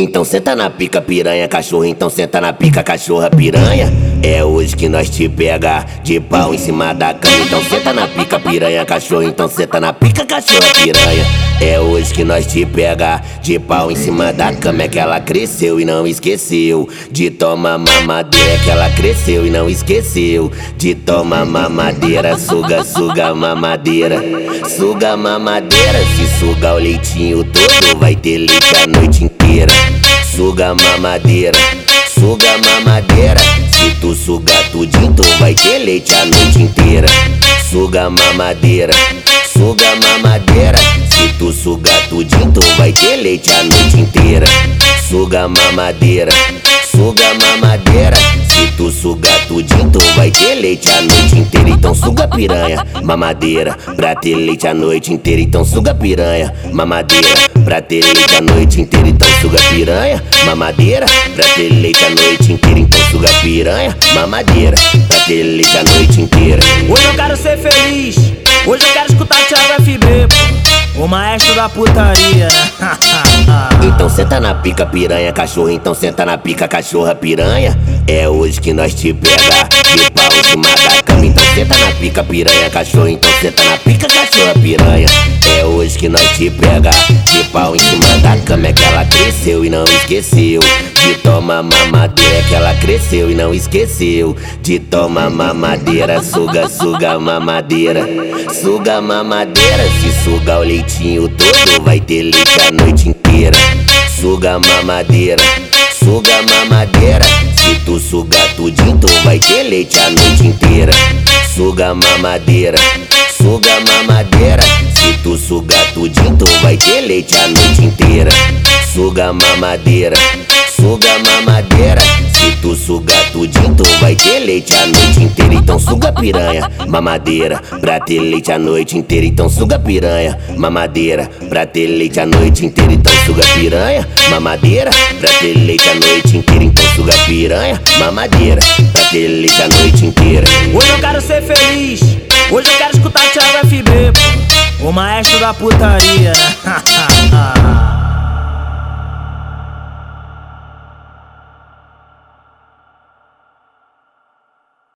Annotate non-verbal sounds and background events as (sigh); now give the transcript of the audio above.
Então senta na pica, piranha, cachorro. Então senta na pica, cachorra, piranha. É hoje que nós te pega de pau em cima da cama. Então senta na pica, piranha, cachorro. Então senta na pica, cachorra, piranha. É hoje que nós te pega de pau em cima da cama. É que ela cresceu e não esqueceu de tomar mamadeira. É que ela cresceu e não esqueceu de tomar mamadeira. Suga, suga mamadeira. Suga mamadeira. Se suga o leitinho todo, vai ter leite a noite inteira suga mamadeira, suga mamadeira. Tu sugar tudinho, tu vai ter leite a noite inteira. Suga mamadeira, suga mamadeira. Se tu sugar tudinho, tu vai ter leite a noite inteira. Suga mamadeira, suga mamadeira. Se tu sugar tudinho, tu vai ter leite a noite inteira. Então suga piranha, mamadeira. Pra ter leite a noite inteira. Então suga piranha, mamadeira. Pra ter leite a noite inteira, então suga piranha, mamadeira. Pra ter leite a noite inteira, então piranha, mamadeira. Pra ter a noite inteira. Hoje eu quero ser feliz, hoje eu quero escutar Thiago FB, pô. O maestro da putaria, (laughs) então senta na pica, piranha, cachorro. Então senta na pica, cachorra, piranha. É hoje que nós te pega de pau cima da cama. Então pica, piranha, cachorro. Então senta na pica, cachorra, piranha. É hoje que nós te pega de pau em cima da cama. É que ela cresceu e não esqueceu de tomar mamadeira. É que ela cresceu e não esqueceu de tomar mamadeira. Suga, suga mamadeira. Suga mamadeira. Se suga o leitinho todo, vai ter leite a noite inteira. Suga mamadeira. Suga mamadeira. Se tu sugar tudinho, tu vai ter leite a noite inteira. Suga mamadeira. Suga mamadeira. Se tu sugar tudinho, tu vai ter leite a noite inteira. Suga mamadeira, suga mamadeira. Se tu sugar tudinho, tu vai ter leite a noite inteira. Então suga piranha, mamadeira, pra ter leite a noite inteira. Então suga piranha, mamadeira, pra ter leite a noite inteira. Então suga piranha, mamadeira, pra ter leite a noite inteira. Então suga piranha, mamadeira, pra ter leite a noite inteira. Eu quero ser feliz, hoje eu quero escutar Thiago FB. O maestro da putaria? (laughs)